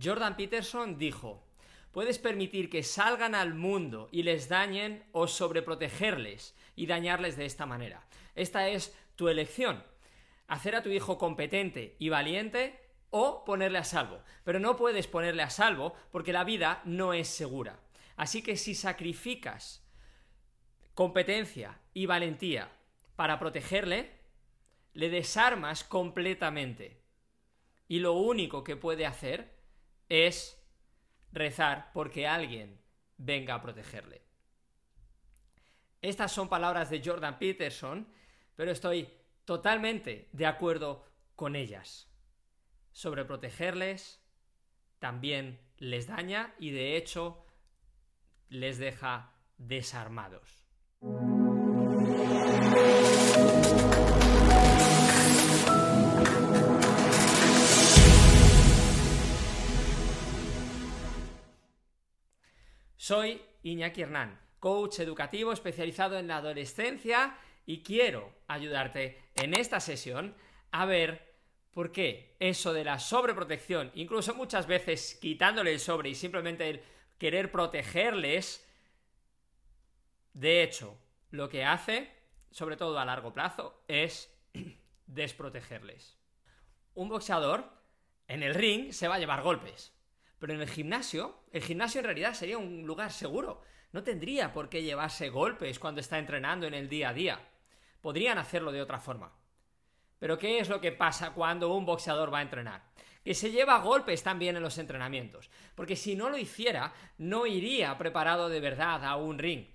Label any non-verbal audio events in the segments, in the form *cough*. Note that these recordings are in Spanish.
Jordan Peterson dijo, puedes permitir que salgan al mundo y les dañen o sobreprotegerles y dañarles de esta manera. Esta es tu elección. Hacer a tu hijo competente y valiente o ponerle a salvo. Pero no puedes ponerle a salvo porque la vida no es segura. Así que si sacrificas competencia y valentía para protegerle, le desarmas completamente. Y lo único que puede hacer es rezar porque alguien venga a protegerle. Estas son palabras de Jordan Peterson, pero estoy totalmente de acuerdo con ellas. Sobre protegerles también les daña y de hecho les deja desarmados. Soy Iñaki Hernán, coach educativo especializado en la adolescencia y quiero ayudarte en esta sesión a ver por qué eso de la sobreprotección, incluso muchas veces quitándole el sobre y simplemente querer protegerles, de hecho, lo que hace, sobre todo a largo plazo, es *clears throat* desprotegerles. Un boxeador en el ring se va a llevar golpes. Pero en el gimnasio, el gimnasio en realidad sería un lugar seguro. No tendría por qué llevarse golpes cuando está entrenando en el día a día. Podrían hacerlo de otra forma. Pero ¿qué es lo que pasa cuando un boxeador va a entrenar? Que se lleva golpes también en los entrenamientos. Porque si no lo hiciera, no iría preparado de verdad a un ring.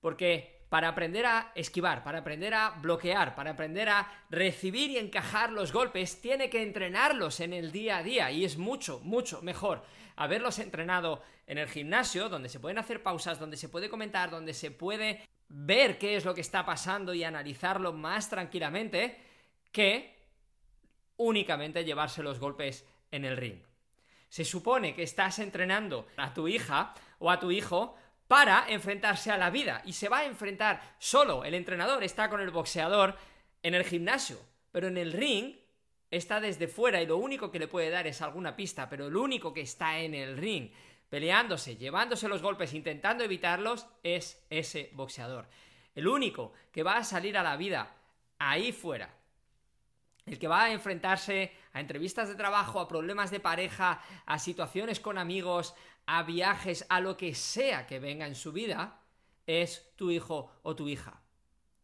Porque para aprender a esquivar, para aprender a bloquear, para aprender a recibir y encajar los golpes, tiene que entrenarlos en el día a día y es mucho, mucho mejor haberlos entrenado en el gimnasio, donde se pueden hacer pausas, donde se puede comentar, donde se puede ver qué es lo que está pasando y analizarlo más tranquilamente, que únicamente llevarse los golpes en el ring. Se supone que estás entrenando a tu hija o a tu hijo para enfrentarse a la vida y se va a enfrentar solo. El entrenador está con el boxeador en el gimnasio, pero en el ring está desde fuera y lo único que le puede dar es alguna pista, pero el único que está en el ring peleándose, llevándose los golpes, intentando evitarlos, es ese boxeador. El único que va a salir a la vida ahí fuera, el que va a enfrentarse a entrevistas de trabajo, a problemas de pareja, a situaciones con amigos, a viajes, a lo que sea que venga en su vida, es tu hijo o tu hija.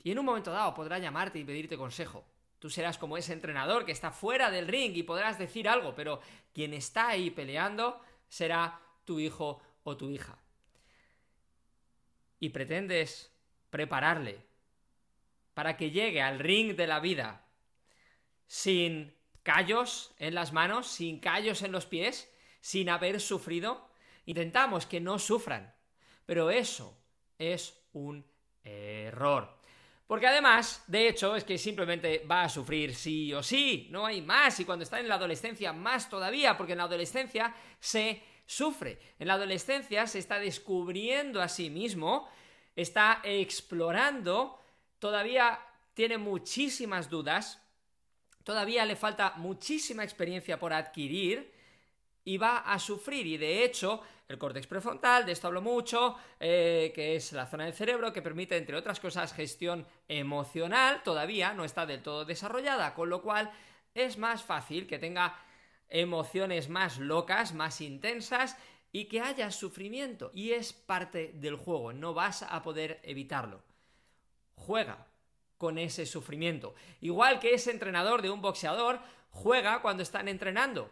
Y en un momento dado podrá llamarte y pedirte consejo. Tú serás como ese entrenador que está fuera del ring y podrás decir algo, pero quien está ahí peleando será tu hijo o tu hija. Y pretendes prepararle para que llegue al ring de la vida sin callos en las manos, sin callos en los pies, sin haber sufrido, Intentamos que no sufran, pero eso es un error. Porque además, de hecho, es que simplemente va a sufrir sí o sí, no hay más, y cuando está en la adolescencia más todavía, porque en la adolescencia se sufre, en la adolescencia se está descubriendo a sí mismo, está explorando, todavía tiene muchísimas dudas, todavía le falta muchísima experiencia por adquirir, y va a sufrir, y de hecho el córtex prefrontal, de esto hablo mucho, eh, que es la zona del cerebro que permite, entre otras cosas, gestión emocional, todavía no está del todo desarrollada, con lo cual es más fácil que tenga emociones más locas, más intensas y que haya sufrimiento. Y es parte del juego, no vas a poder evitarlo. Juega con ese sufrimiento. Igual que ese entrenador de un boxeador juega cuando están entrenando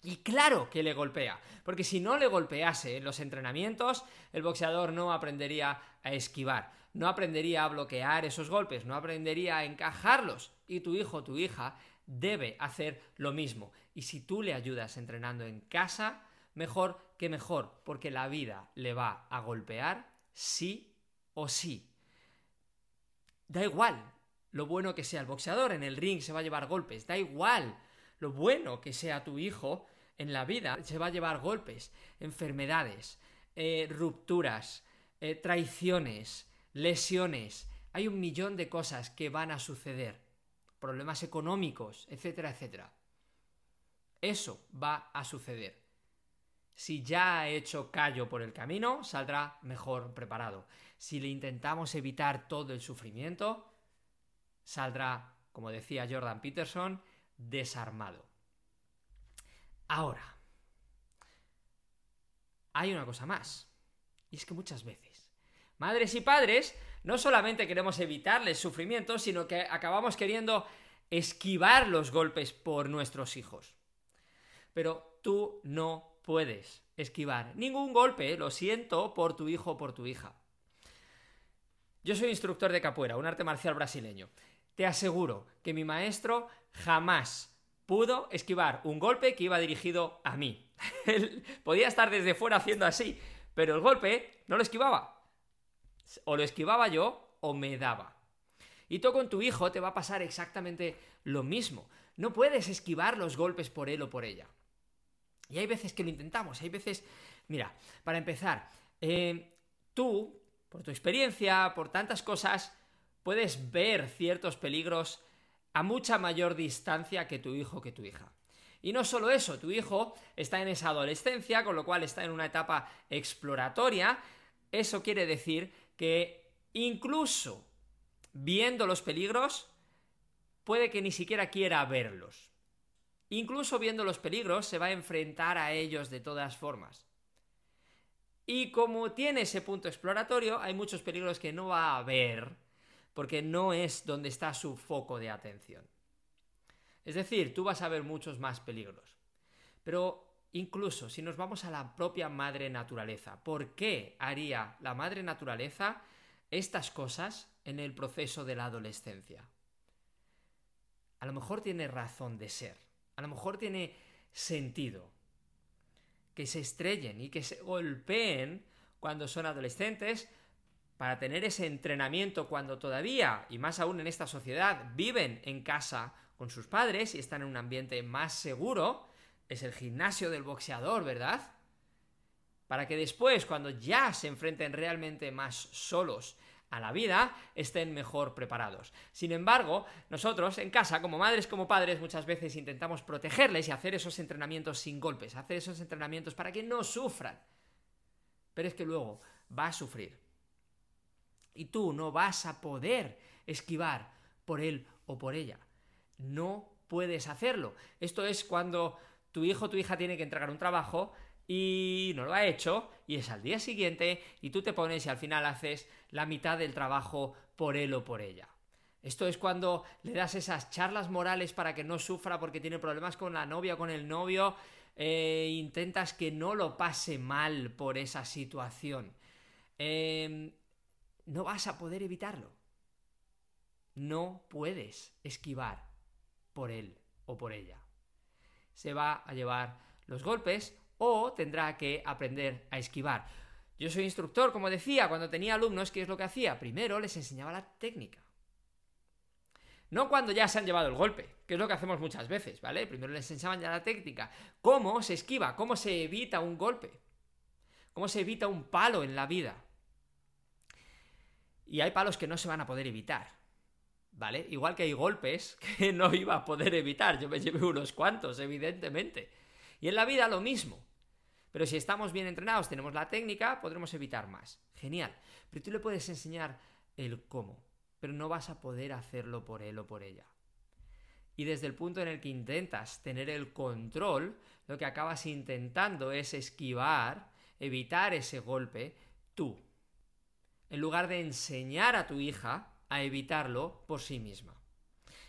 y claro que le golpea, porque si no le golpease en los entrenamientos, el boxeador no aprendería a esquivar, no aprendería a bloquear esos golpes, no aprendería a encajarlos. Y tu hijo tu hija debe hacer lo mismo. Y si tú le ayudas entrenando en casa, mejor que mejor, porque la vida le va a golpear sí o sí. Da igual lo bueno que sea el boxeador, en el ring se va a llevar golpes, da igual lo bueno que sea tu hijo, en la vida se va a llevar golpes, enfermedades, eh, rupturas, eh, traiciones, lesiones. Hay un millón de cosas que van a suceder. Problemas económicos, etcétera, etcétera. Eso va a suceder. Si ya ha hecho callo por el camino, saldrá mejor preparado. Si le intentamos evitar todo el sufrimiento, saldrá, como decía Jordan Peterson, desarmado. Ahora, hay una cosa más. Y es que muchas veces, madres y padres, no solamente queremos evitarles sufrimiento, sino que acabamos queriendo esquivar los golpes por nuestros hijos. Pero tú no puedes esquivar ningún golpe, lo siento, por tu hijo o por tu hija. Yo soy instructor de capoeira, un arte marcial brasileño. Te aseguro que mi maestro jamás pudo esquivar un golpe que iba dirigido a mí. *laughs* Él podía estar desde fuera haciendo así, pero el golpe no lo esquivaba. O lo esquivaba yo o me daba. Y tú con tu hijo te va a pasar exactamente lo mismo. No puedes esquivar los golpes por él o por ella. Y hay veces que lo intentamos, hay veces... Mira, para empezar, eh, tú, por tu experiencia, por tantas cosas, puedes ver ciertos peligros a mucha mayor distancia que tu hijo que tu hija. Y no solo eso, tu hijo está en esa adolescencia, con lo cual está en una etapa exploratoria. Eso quiere decir que incluso viendo los peligros, puede que ni siquiera quiera verlos. Incluso viendo los peligros, se va a enfrentar a ellos de todas formas. Y como tiene ese punto exploratorio, hay muchos peligros que no va a ver porque no es donde está su foco de atención. Es decir, tú vas a ver muchos más peligros. Pero incluso si nos vamos a la propia madre naturaleza, ¿por qué haría la madre naturaleza estas cosas en el proceso de la adolescencia? A lo mejor tiene razón de ser, a lo mejor tiene sentido que se estrellen y que se golpeen cuando son adolescentes para tener ese entrenamiento cuando todavía, y más aún en esta sociedad, viven en casa con sus padres y están en un ambiente más seguro, es el gimnasio del boxeador, ¿verdad? Para que después, cuando ya se enfrenten realmente más solos a la vida, estén mejor preparados. Sin embargo, nosotros en casa, como madres, como padres, muchas veces intentamos protegerles y hacer esos entrenamientos sin golpes, hacer esos entrenamientos para que no sufran. Pero es que luego va a sufrir y tú no vas a poder esquivar por él o por ella. No puedes hacerlo. Esto es cuando tu hijo o tu hija tiene que entregar un trabajo y no lo ha hecho y es al día siguiente y tú te pones y al final haces la mitad del trabajo por él o por ella. Esto es cuando le das esas charlas morales para que no sufra porque tiene problemas con la novia o con el novio, e intentas que no lo pase mal por esa situación. Eh, no vas a poder evitarlo. No puedes esquivar por él o por ella. Se va a llevar los golpes o tendrá que aprender a esquivar. Yo soy instructor, como decía, cuando tenía alumnos, ¿qué es lo que hacía? Primero les enseñaba la técnica. No cuando ya se han llevado el golpe, que es lo que hacemos muchas veces, ¿vale? Primero les enseñaban ya la técnica. Cómo se esquiva, cómo se evita un golpe, cómo se evita un palo en la vida. Y hay palos que no se van a poder evitar. ¿Vale? Igual que hay golpes *laughs* que no iba a poder evitar. Yo me llevé unos cuantos, evidentemente. Y en la vida lo mismo. Pero si estamos bien entrenados, tenemos la técnica, podremos evitar más. Genial. Pero tú le puedes enseñar el cómo. Pero no vas a poder hacerlo por él o por ella. Y desde el punto en el que intentas tener el control, lo que acabas intentando es esquivar, evitar ese golpe, tú en lugar de enseñar a tu hija a evitarlo por sí misma.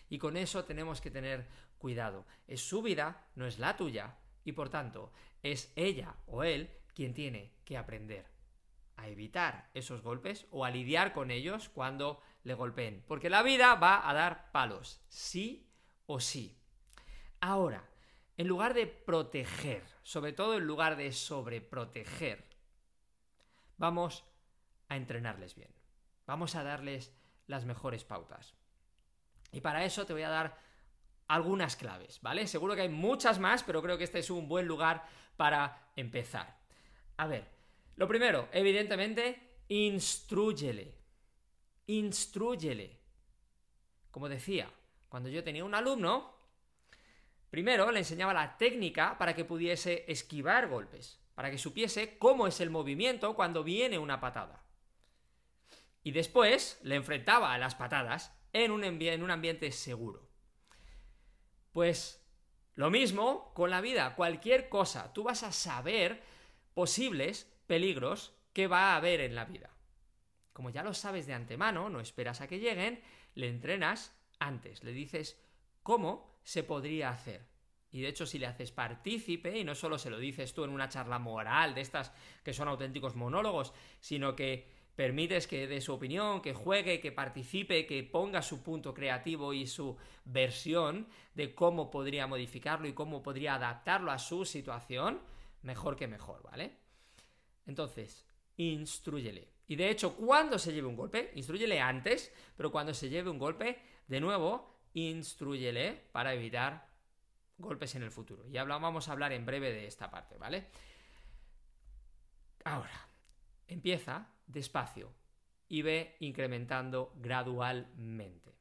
Y con eso tenemos que tener cuidado. Es su vida, no es la tuya, y por tanto es ella o él quien tiene que aprender a evitar esos golpes o a lidiar con ellos cuando le golpeen. Porque la vida va a dar palos, sí o sí. Ahora, en lugar de proteger, sobre todo en lugar de sobreproteger, vamos a entrenarles bien. Vamos a darles las mejores pautas. Y para eso te voy a dar algunas claves, ¿vale? Seguro que hay muchas más, pero creo que este es un buen lugar para empezar. A ver, lo primero, evidentemente, instruyele. Instruyele. Como decía, cuando yo tenía un alumno, primero le enseñaba la técnica para que pudiese esquivar golpes para que supiese cómo es el movimiento cuando viene una patada. Y después le enfrentaba a las patadas en un, en un ambiente seguro. Pues lo mismo con la vida, cualquier cosa, tú vas a saber posibles peligros que va a haber en la vida. Como ya lo sabes de antemano, no esperas a que lleguen, le entrenas antes, le dices cómo se podría hacer. Y de hecho, si le haces partícipe, y no solo se lo dices tú en una charla moral de estas que son auténticos monólogos, sino que permites que dé su opinión, que juegue, que participe, que ponga su punto creativo y su versión de cómo podría modificarlo y cómo podría adaptarlo a su situación, mejor que mejor, ¿vale? Entonces, instruyele. Y de hecho, cuando se lleve un golpe, instruyele antes, pero cuando se lleve un golpe, de nuevo, instruyele para evitar golpes en el futuro. Y vamos a hablar en breve de esta parte, ¿vale? Ahora, empieza despacio y ve incrementando gradualmente.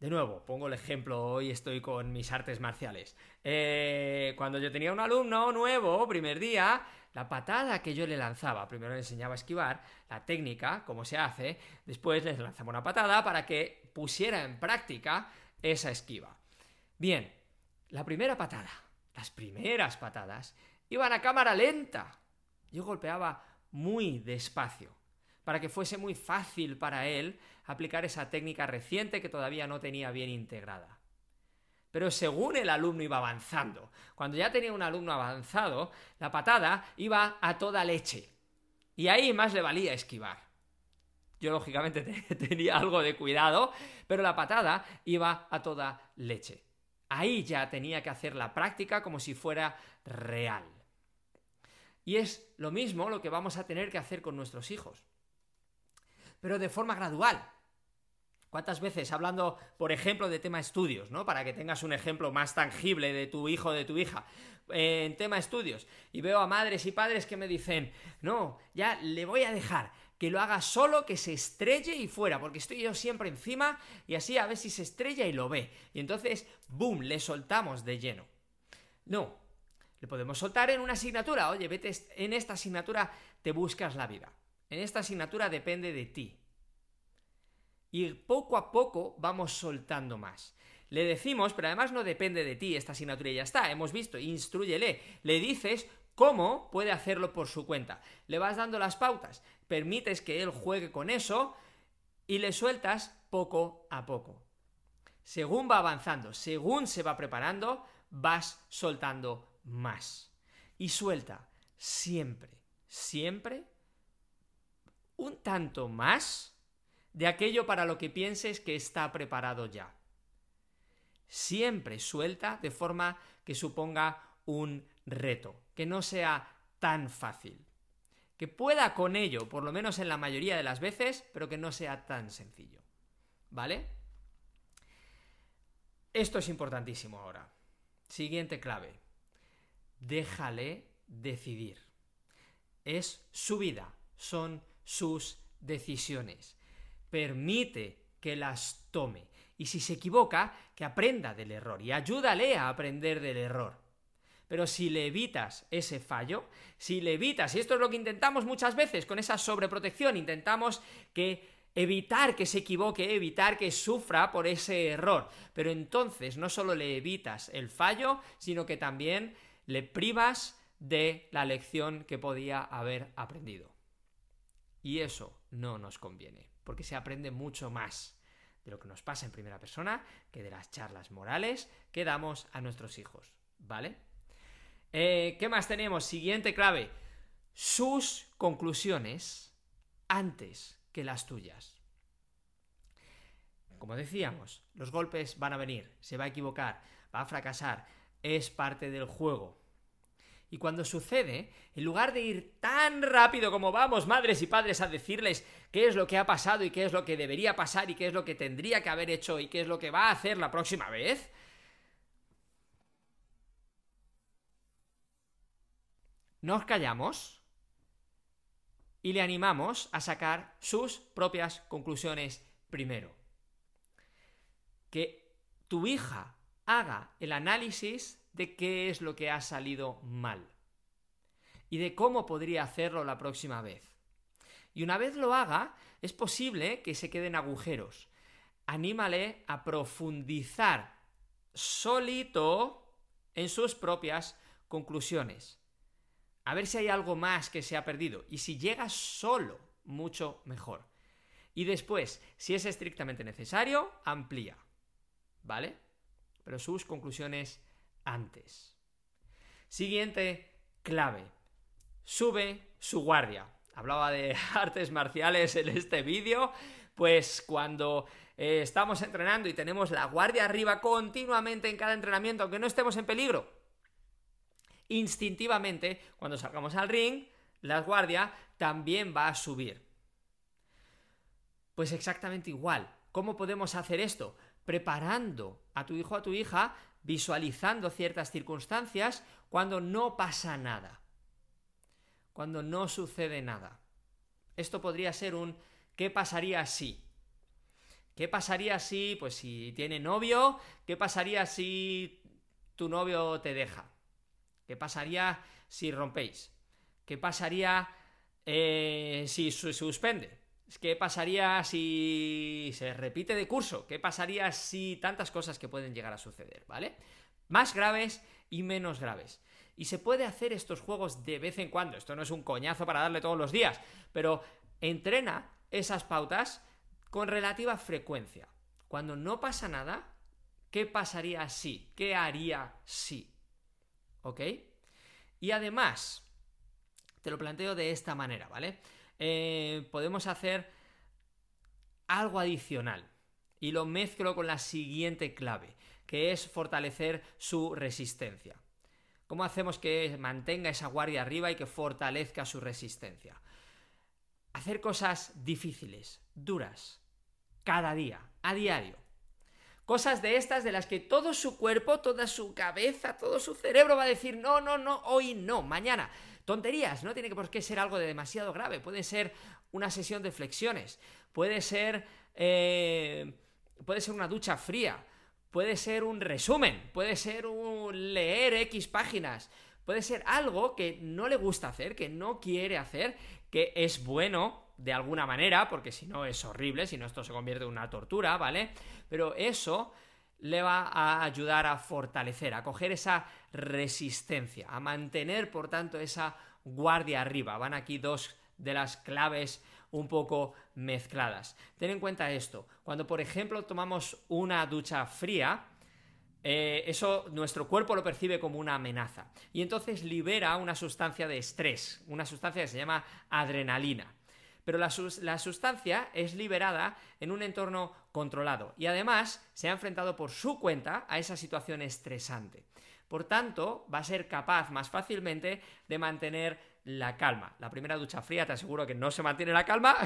De nuevo, pongo el ejemplo, hoy estoy con mis artes marciales. Eh, cuando yo tenía un alumno nuevo, primer día, la patada que yo le lanzaba, primero le enseñaba a esquivar, la técnica, cómo se hace, después le lanzaba una patada para que pusiera en práctica esa esquiva. Bien, la primera patada, las primeras patadas, iban a cámara lenta. Yo golpeaba muy despacio, para que fuese muy fácil para él aplicar esa técnica reciente que todavía no tenía bien integrada. Pero según el alumno iba avanzando, cuando ya tenía un alumno avanzado, la patada iba a toda leche. Y ahí más le valía esquivar. Yo lógicamente *laughs* tenía algo de cuidado, pero la patada iba a toda leche. Ahí ya tenía que hacer la práctica como si fuera real. Y es lo mismo lo que vamos a tener que hacer con nuestros hijos. Pero de forma gradual. ¿Cuántas veces, hablando, por ejemplo, de tema estudios, ¿no? Para que tengas un ejemplo más tangible de tu hijo o de tu hija, en tema estudios, y veo a madres y padres que me dicen, no, ya le voy a dejar que lo haga solo, que se estrelle y fuera, porque estoy yo siempre encima y así a ver si se estrella y lo ve. Y entonces, ¡boom!, le soltamos de lleno. No, le podemos soltar en una asignatura. Oye, vete en esta asignatura, te buscas la vida. En esta asignatura depende de ti. Y poco a poco vamos soltando más. Le decimos, pero además no depende de ti esta asignatura ya está. Hemos visto, instruyele. Le dices cómo puede hacerlo por su cuenta. Le vas dando las pautas, permites que él juegue con eso y le sueltas poco a poco. Según va avanzando, según se va preparando, vas soltando más. Y suelta siempre, siempre un tanto más de aquello para lo que pienses que está preparado ya. Siempre suelta de forma que suponga un reto, que no sea tan fácil. Que pueda con ello, por lo menos en la mayoría de las veces, pero que no sea tan sencillo. ¿Vale? Esto es importantísimo ahora. Siguiente clave déjale decidir. Es su vida, son sus decisiones. Permite que las tome. Y si se equivoca, que aprenda del error y ayúdale a aprender del error. Pero si le evitas ese fallo, si le evitas, y esto es lo que intentamos muchas veces con esa sobreprotección, intentamos que evitar que se equivoque, evitar que sufra por ese error. Pero entonces no solo le evitas el fallo, sino que también le privas de la lección que podía haber aprendido. Y eso no nos conviene, porque se aprende mucho más de lo que nos pasa en primera persona que de las charlas morales que damos a nuestros hijos. ¿Vale? Eh, ¿Qué más tenemos? Siguiente clave. Sus conclusiones antes que las tuyas. Como decíamos, los golpes van a venir, se va a equivocar, va a fracasar, es parte del juego. Y cuando sucede, en lugar de ir tan rápido como vamos, madres y padres, a decirles qué es lo que ha pasado y qué es lo que debería pasar y qué es lo que tendría que haber hecho y qué es lo que va a hacer la próxima vez, nos callamos y le animamos a sacar sus propias conclusiones primero. Que tu hija haga el análisis de qué es lo que ha salido mal. y de cómo podría hacerlo la próxima vez. Y una vez lo haga, es posible que se queden agujeros. Anímale a profundizar solito en sus propias conclusiones. A ver si hay algo más que se ha perdido. Y si llega solo, mucho mejor. Y después, si es estrictamente necesario, amplía. ¿Vale? Pero sus conclusiones antes. Siguiente clave. Sube su guardia. Hablaba de *laughs* artes marciales en este vídeo. Pues cuando eh, estamos entrenando y tenemos la guardia arriba continuamente en cada entrenamiento, aunque no estemos en peligro, instintivamente, cuando salgamos al ring, la guardia también va a subir. Pues exactamente igual. ¿Cómo podemos hacer esto? Preparando a tu hijo o a tu hija, visualizando ciertas circunstancias cuando no pasa nada. Cuando no sucede nada. Esto podría ser un ¿qué pasaría si? ¿Qué pasaría si, pues si tiene novio? ¿Qué pasaría si tu novio te deja? ¿Qué pasaría si rompéis? ¿Qué pasaría eh, si se suspende? ¿Qué pasaría si se repite de curso? ¿Qué pasaría si tantas cosas que pueden llegar a suceder, ¿vale? Más graves y menos graves. Y se puede hacer estos juegos de vez en cuando. Esto no es un coñazo para darle todos los días, pero entrena esas pautas con relativa frecuencia. Cuando no pasa nada, ¿qué pasaría si? ¿Qué haría si? ¿Ok? Y además, te lo planteo de esta manera, ¿vale? Eh, podemos hacer algo adicional y lo mezclo con la siguiente clave, que es fortalecer su resistencia. ¿Cómo hacemos que mantenga esa guardia arriba y que fortalezca su resistencia? Hacer cosas difíciles, duras, cada día, a diario. Cosas de estas de las que todo su cuerpo, toda su cabeza, todo su cerebro va a decir, no, no, no, hoy no, mañana. Tonterías, no tiene por qué ser algo de demasiado grave, puede ser una sesión de flexiones, puede ser, eh, puede ser una ducha fría, puede ser un resumen, puede ser un leer X páginas, puede ser algo que no le gusta hacer, que no quiere hacer, que es bueno de alguna manera, porque si no es horrible, si no esto se convierte en una tortura, ¿vale? Pero eso le va a ayudar a fortalecer, a coger esa resistencia, a mantener, por tanto, esa guardia arriba. Van aquí dos de las claves un poco mezcladas. Ten en cuenta esto, cuando por ejemplo tomamos una ducha fría, eh, eso nuestro cuerpo lo percibe como una amenaza y entonces libera una sustancia de estrés, una sustancia que se llama adrenalina pero la, sustancia es liberada en un entorno controlado y además se ha enfrentado por su cuenta a esa situación estresante. Por tanto, va a ser capaz más fácilmente de mantener la calma. La primera ducha fría te aseguro que no se mantiene la calma,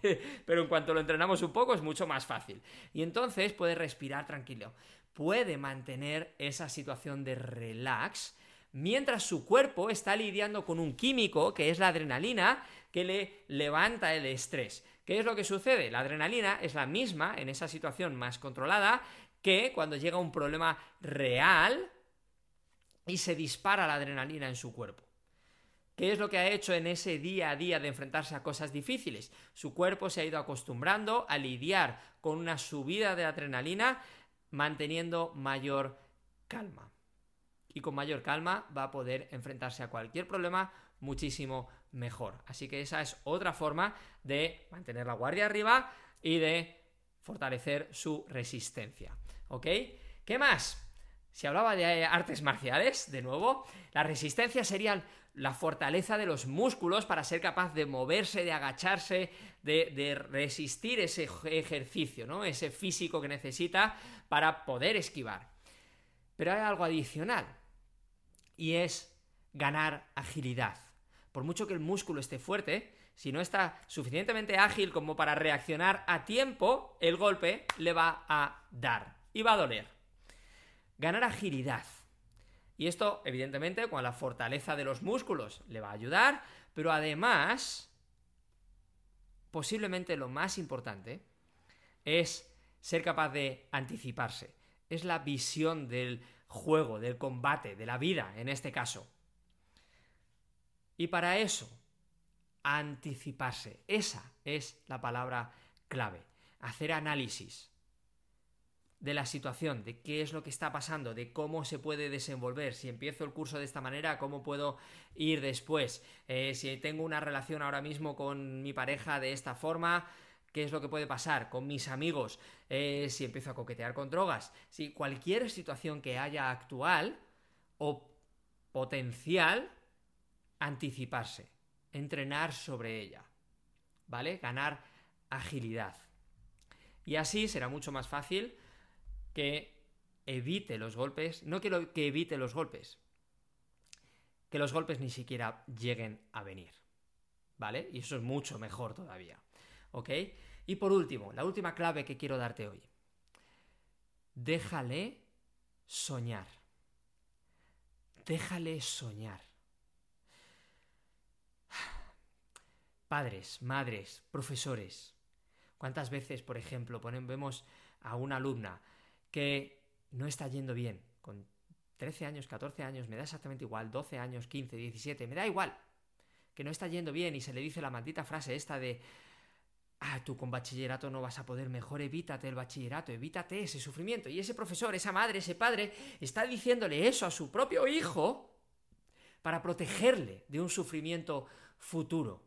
*laughs* pero en cuanto lo entrenamos un poco es mucho más fácil. Y entonces puede respirar tranquilo, puede mantener esa situación de relax mientras su cuerpo está lidiando con un químico que es la adrenalina que le levanta el estrés. ¿Qué es lo que sucede? La adrenalina es la misma en esa situación más controlada que cuando llega un problema real y se dispara la adrenalina en su cuerpo. ¿Qué es lo que ha hecho en ese día a día de enfrentarse a cosas difíciles? Su cuerpo se ha ido acostumbrando a lidiar con una subida de adrenalina manteniendo mayor calma y con mayor calma va a poder enfrentarse a cualquier problema muchísimo mejor. Así que esa es otra forma de mantener la guardia arriba y de fortalecer su resistencia. ¿Ok? ¿Qué más? Si hablaba de artes marciales, de nuevo, la resistencia sería la fortaleza de los músculos para ser capaz de moverse, de agacharse, de, de, resistir ese ejercicio, ¿no? Ese físico que necesita para poder esquivar. Pero hay algo adicional y es ganar agilidad. Por mucho que el músculo esté fuerte, si no está suficientemente ágil como para reaccionar a tiempo, el golpe le va a dar y va a doler. Ganar agilidad. Y esto, evidentemente, con la fortaleza de los músculos le va a ayudar, pero además, posiblemente lo más importante es ser capaz de anticiparse. Es la visión del juego, del combate, de la vida en este caso. Y para eso, anticiparse. Esa es la palabra clave. Hacer análisis de la situación, de qué es lo que está pasando, de cómo se puede desenvolver, si empiezo el curso de esta manera, cómo puedo ir después, eh, si tengo una relación ahora mismo con mi pareja de esta forma, qué es lo que puede pasar con mis amigos, eh, si empiezo a coquetear con drogas, si cualquier situación que haya actual o potencial, anticiparse, entrenar sobre ella, ¿vale? Ganar agilidad. Y así será mucho más fácil que evite los golpes, no que, que evite los golpes, que los golpes ni siquiera lleguen a venir, ¿vale? Y eso es mucho mejor todavía. ¿Ok? Y por último, la última clave que quiero darte hoy. Déjale soñar. Déjale soñar. Padres, madres, profesores. ¿Cuántas veces, por ejemplo, vemos a una alumna que no está yendo bien, con 13 años, 14 años, me da exactamente igual, 12 años, 15, 17, me da igual, que no está yendo bien y se le dice la maldita frase esta de, ah, tú con bachillerato no vas a poder, mejor evítate el bachillerato, evítate ese sufrimiento. Y ese profesor, esa madre, ese padre, está diciéndole eso a su propio hijo para protegerle de un sufrimiento futuro.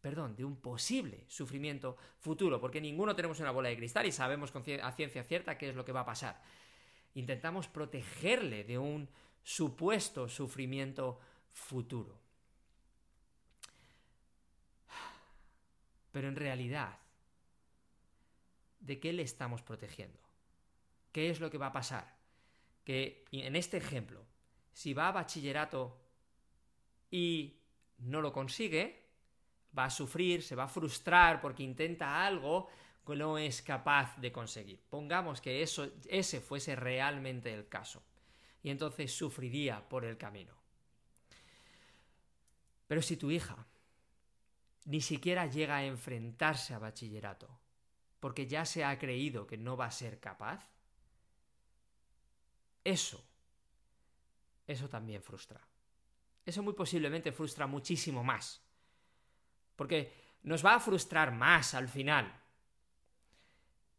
Perdón, de un posible sufrimiento futuro, porque ninguno tenemos una bola de cristal y sabemos a ciencia cierta qué es lo que va a pasar. Intentamos protegerle de un supuesto sufrimiento futuro. Pero en realidad, ¿de qué le estamos protegiendo? ¿Qué es lo que va a pasar? Que en este ejemplo, si va a bachillerato y no lo consigue, va a sufrir, se va a frustrar porque intenta algo que no es capaz de conseguir. Pongamos que eso, ese fuese realmente el caso. Y entonces sufriría por el camino. Pero si tu hija ni siquiera llega a enfrentarse a bachillerato, porque ya se ha creído que no va a ser capaz, eso, eso también frustra. Eso muy posiblemente frustra muchísimo más. Porque nos va a frustrar más al final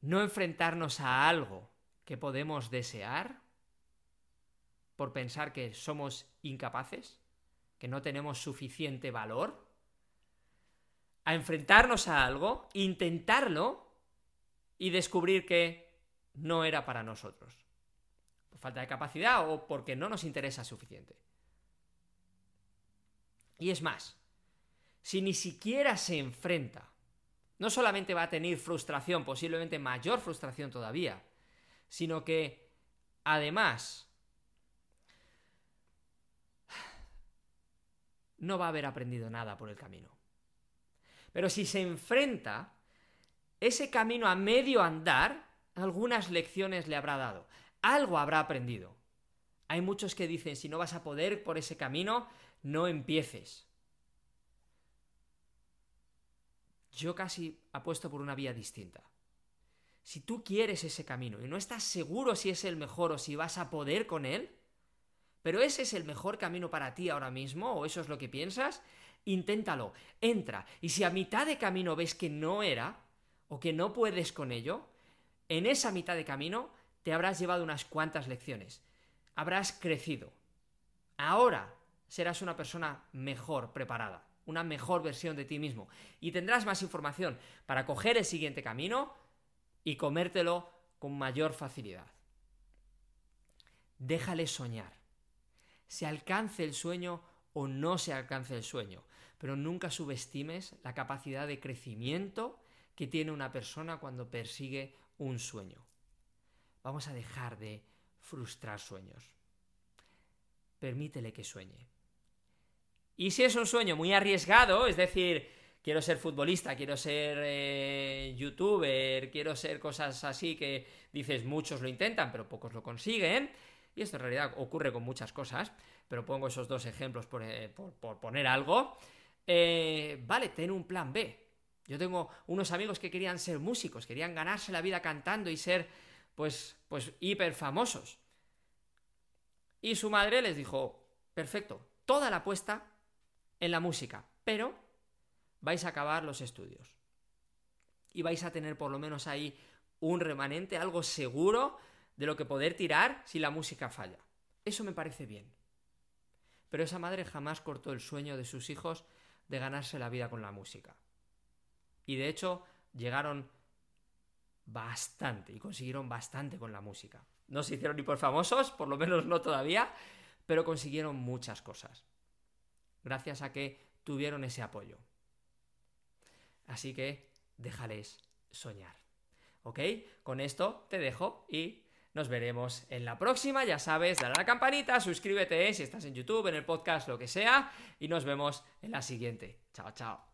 no enfrentarnos a algo que podemos desear por pensar que somos incapaces, que no tenemos suficiente valor a enfrentarnos a algo, intentarlo y descubrir que no era para nosotros. Por falta de capacidad o porque no nos interesa suficiente. Y es más, si ni siquiera se enfrenta, no solamente va a tener frustración, posiblemente mayor frustración todavía, sino que además no va a haber aprendido nada por el camino. Pero si se enfrenta, ese camino a medio andar, algunas lecciones le habrá dado. Algo habrá aprendido. Hay muchos que dicen, si no vas a poder por ese camino, no empieces. Yo casi apuesto por una vía distinta. Si tú quieres ese camino y no estás seguro si es el mejor o si vas a poder con él, pero ese es el mejor camino para ti ahora mismo, o eso es lo que piensas, inténtalo, entra. Y si a mitad de camino ves que no era, o que no puedes con ello, en esa mitad de camino te habrás llevado unas cuantas lecciones. Habrás crecido. Ahora serás una persona mejor preparada, una mejor versión de ti mismo. Y tendrás más información para coger el siguiente camino y comértelo con mayor facilidad. Déjale soñar. Se alcance el sueño o no se alcance el sueño pero nunca subestimes la capacidad de crecimiento que tiene una persona cuando persigue un sueño. Vamos a dejar de frustrar sueños. Permítele que sueñe. Y si es un sueño muy arriesgado, es decir, quiero ser futbolista, quiero ser eh, youtuber, quiero ser cosas así que dices muchos lo intentan, pero pocos lo consiguen, y esto en realidad ocurre con muchas cosas, pero pongo esos dos ejemplos por, eh, por poner algo, eh, vale, ten un plan B. Yo tengo unos amigos que querían ser músicos, querían ganarse la vida cantando y ser, pues, pues, hiper famosos. Y su madre les dijo, perfecto, toda la apuesta en la música, pero vais a acabar los estudios. Y vais a tener por lo menos ahí un remanente, algo seguro de lo que poder tirar si la música falla. Eso me parece bien. Pero esa madre jamás cortó el sueño de sus hijos de ganarse la vida con la música. Y de hecho llegaron bastante y consiguieron bastante con la música. No se hicieron ni por famosos, por lo menos no todavía, pero consiguieron muchas cosas. Gracias a que tuvieron ese apoyo. Así que déjales soñar. ¿Ok? Con esto te dejo y nos veremos en la próxima. Ya sabes, dale a la campanita, suscríbete si estás en YouTube, en el podcast, lo que sea. Y nos vemos en la siguiente. Chao, chao.